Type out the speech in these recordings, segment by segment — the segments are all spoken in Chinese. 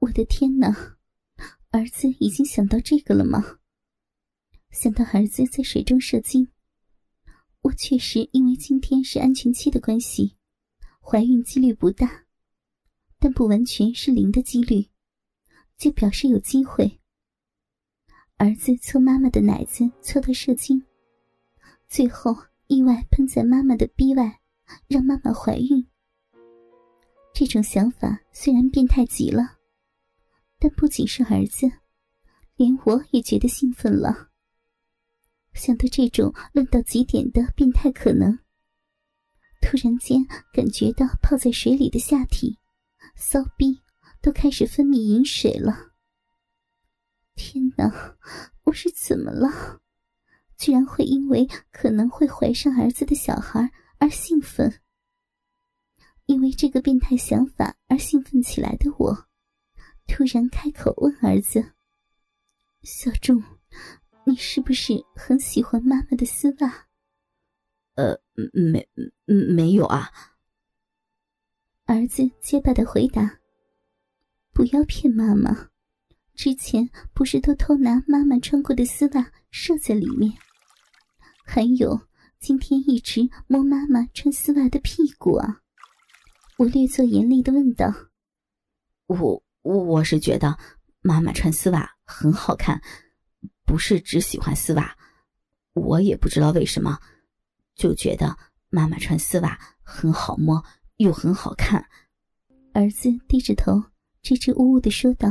我的天哪！儿子已经想到这个了吗？想到儿子在水中射精，我确实因为今天是安全期的关系，怀孕几率不大，但不完全是零的几率，就表示有机会。儿子搓妈妈的奶子搓到射精，最后意外喷在妈妈的逼外，让妈妈怀孕。这种想法虽然变态极了。但不仅是儿子，连我也觉得兴奋了。想到这种论到极点的变态可能，突然间感觉到泡在水里的下体、骚逼都开始分泌饮水了。天哪，我是怎么了？居然会因为可能会怀上儿子的小孩而兴奋？因为这个变态想法而兴奋起来的我。突然开口问儿子：“小仲，你是不是很喜欢妈妈的丝袜？”“呃，没，没有啊。”儿子结巴的回答：“不要骗妈妈，之前不是偷偷拿妈妈穿过的丝袜射在里面？还有，今天一直摸妈妈穿丝袜的屁股啊！”我略作严厉的问道：“我。”我是觉得妈妈穿丝袜很好看，不是只喜欢丝袜。我也不知道为什么，就觉得妈妈穿丝袜很好摸又很好看。儿子低着头，支支吾吾的说道。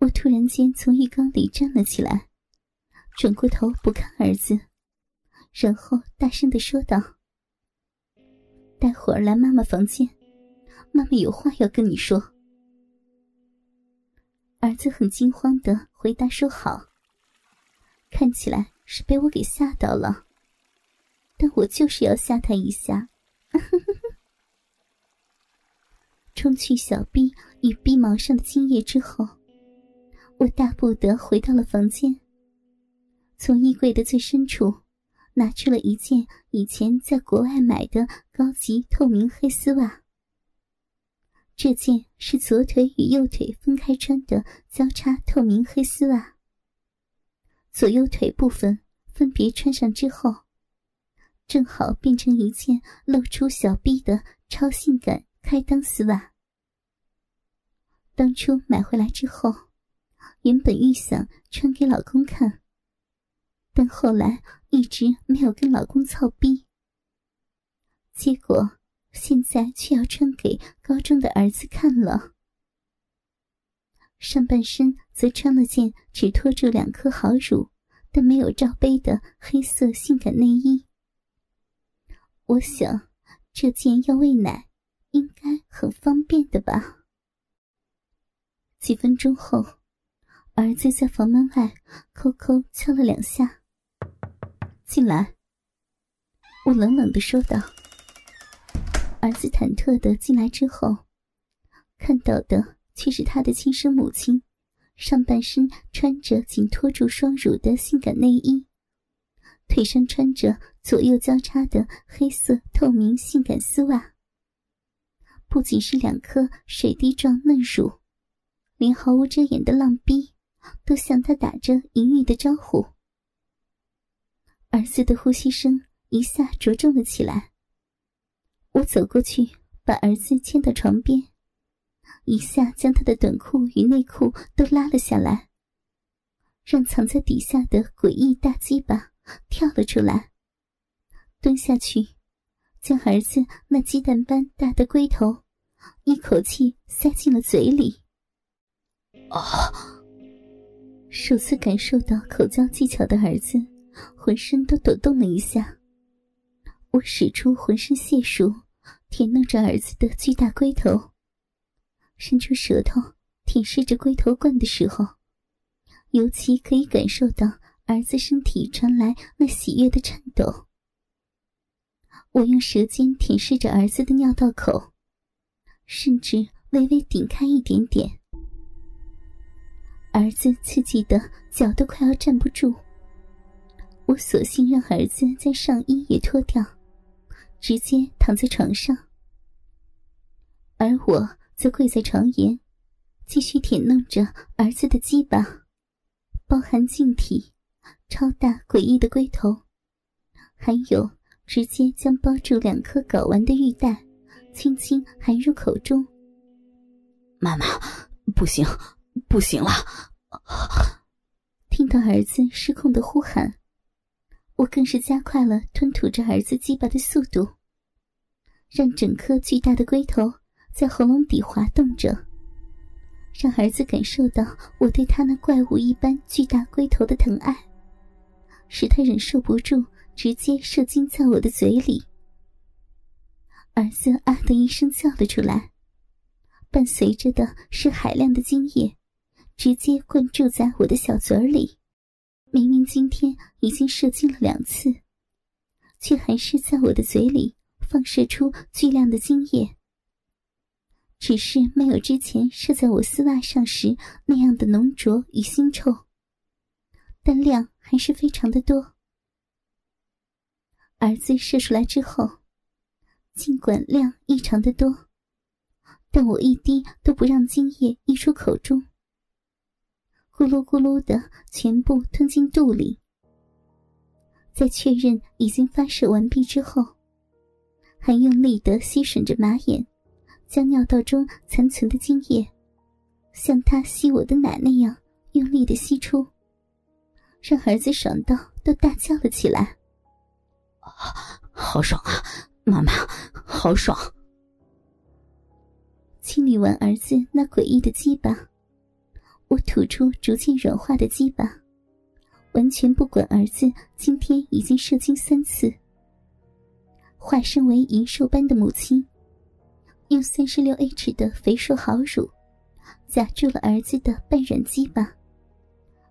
我突然间从浴缸里站了起来，转过头不看儿子，然后大声的说道：“待会儿来妈妈房间，妈妈有话要跟你说。”儿子很惊慌的回答说：“好。”看起来是被我给吓到了，但我就是要吓他一下。冲去小臂与臂毛上的精液之后，我大步的回到了房间，从衣柜的最深处拿出了一件以前在国外买的高级透明黑丝袜。这件是左腿与右腿分开穿的交叉透明黑丝袜。左右腿部分分别穿上之后，正好变成一件露出小臂的超性感开裆丝袜。当初买回来之后，原本预想穿给老公看，但后来一直没有跟老公操逼，结果。现在却要穿给高中的儿子看了。上半身则穿了件只托住两颗好乳，但没有罩杯的黑色性感内衣。我想，这件要喂奶，应该很方便的吧。几分钟后，儿子在房门外抠抠敲了两下，进来。我冷冷的说道。儿子忐忑的进来之后，看到的却是他的亲生母亲，上半身穿着紧托住双乳的性感内衣，腿上穿着左右交叉的黑色透明性感丝袜。不仅是两颗水滴状嫩乳，连毫无遮掩的浪逼都向他打着淫欲的招呼。儿子的呼吸声一下着重了起来。我走过去，把儿子牵到床边，一下将他的短裤与内裤都拉了下来，让藏在底下的诡异大鸡巴跳了出来，蹲下去，将儿子那鸡蛋般大的龟头一口气塞进了嘴里。啊！首次感受到口交技巧的儿子，浑身都抖动了一下。我使出浑身解数。舔弄着儿子的巨大龟头，伸出舌头舔舐着龟头冠的时候，尤其可以感受到儿子身体传来那喜悦的颤抖。我用舌尖舔舐着儿子的尿道口，甚至微微顶开一点点。儿子刺激的脚都快要站不住，我索性让儿子将上衣也脱掉。直接躺在床上，而我则跪在床沿，继续舔弄着儿子的鸡巴，包含净体、超大诡异的龟头，还有直接将包住两颗睾丸的玉带，轻轻含入口中。妈妈，不行，不行了！听到儿子失控的呼喊，我更是加快了吞吐着儿子鸡巴的速度，让整颗巨大的龟头在喉咙底滑动着。让儿子感受到我对他那怪物一般巨大龟头的疼爱，使他忍受不住，直接射精在我的嘴里。儿子啊的一声叫了出来，伴随着的是海量的精液，直接灌注在我的小嘴里。明明今天已经射精了两次，却还是在我的嘴里放射出巨量的精液。只是没有之前射在我丝袜上时那样的浓浊与腥臭，但量还是非常的多。儿子射出来之后，尽管量异常的多，但我一滴都不让精液溢出口中，咕噜咕噜的全部吞进肚里。在确认已经发射完毕之后，还用力的吸吮着马眼。将尿道中残存的精液，像他吸我的奶那样用力的吸出，让儿子爽到都大叫了起来。好爽啊，妈妈，好爽！清理完儿子那诡异的鸡巴，我吐出逐渐软化的鸡巴，完全不管儿子今天已经射精三次，化身为银兽般的母亲。用三十六 H 的肥硕好乳夹住了儿子的半软鸡巴，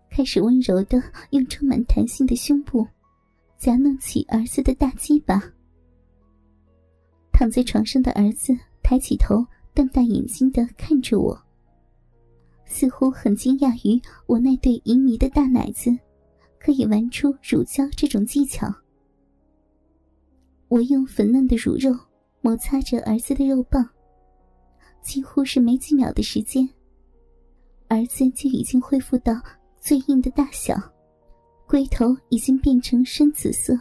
开始温柔的用充满弹性的胸部夹弄起儿子的大鸡巴。躺在床上的儿子抬起头，瞪大眼睛的看着我，似乎很惊讶于我那对淫迷的大奶子可以玩出乳胶这种技巧。我用粉嫩的乳肉。摩擦着儿子的肉棒，几乎是没几秒的时间，儿子就已经恢复到最硬的大小，龟头已经变成深紫色，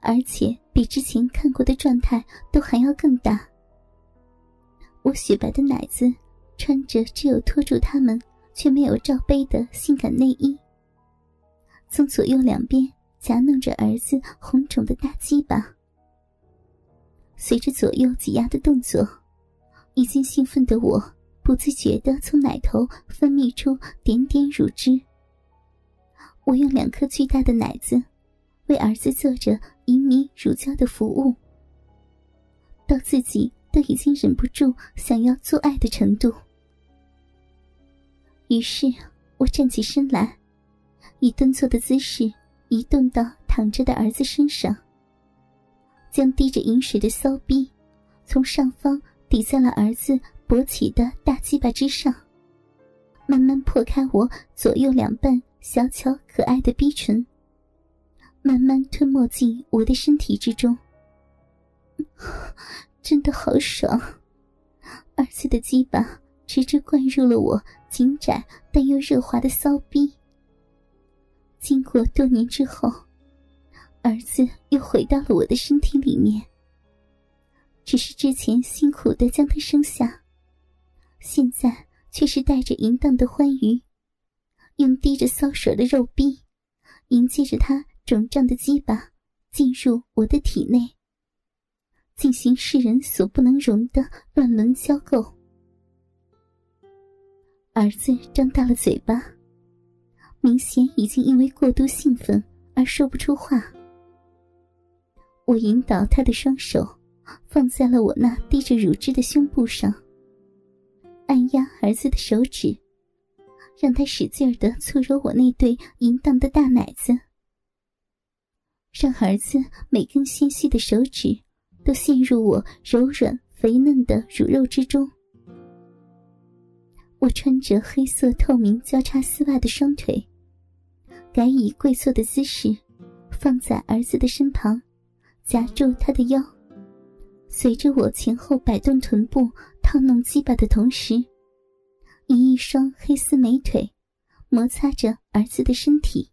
而且比之前看过的状态都还要更大。我雪白的奶子穿着只有托住他们却没有罩杯的性感内衣，从左右两边夹弄着儿子红肿的大鸡巴。随着左右挤压的动作，已经兴奋的我不自觉地从奶头分泌出点点乳汁。我用两颗巨大的奶子为儿子做着淫迷乳胶的服务，到自己都已经忍不住想要做爱的程度。于是我站起身来，以蹲坐的姿势移动到躺着的儿子身上。将滴着饮水的骚逼从上方抵在了儿子勃起的大鸡巴之上，慢慢破开我左右两半小巧可爱的逼唇，慢慢吞没进我的身体之中。真的好爽！儿子的鸡巴直直灌入了我紧窄但又热滑的骚逼。经过多年之后。儿子又回到了我的身体里面，只是之前辛苦的将他生下，现在却是带着淫荡的欢愉，用滴着骚水的肉逼迎接着他肿胀的鸡巴进入我的体内，进行世人所不能容的乱伦交媾。儿子张大了嘴巴，明显已经因为过度兴奋而说不出话。我引导他的双手放在了我那滴着乳汁的胸部上，按压儿子的手指，让他使劲儿的搓揉我那对淫荡的大奶子，让儿子每根纤细的手指都陷入我柔软肥嫩的乳肉之中。我穿着黑色透明交叉丝袜的双腿，改以跪坐的姿势，放在儿子的身旁。夹住他的腰，随着我前后摆动臀部、套弄鸡巴的同时，以一双黑丝美腿摩擦着儿子的身体。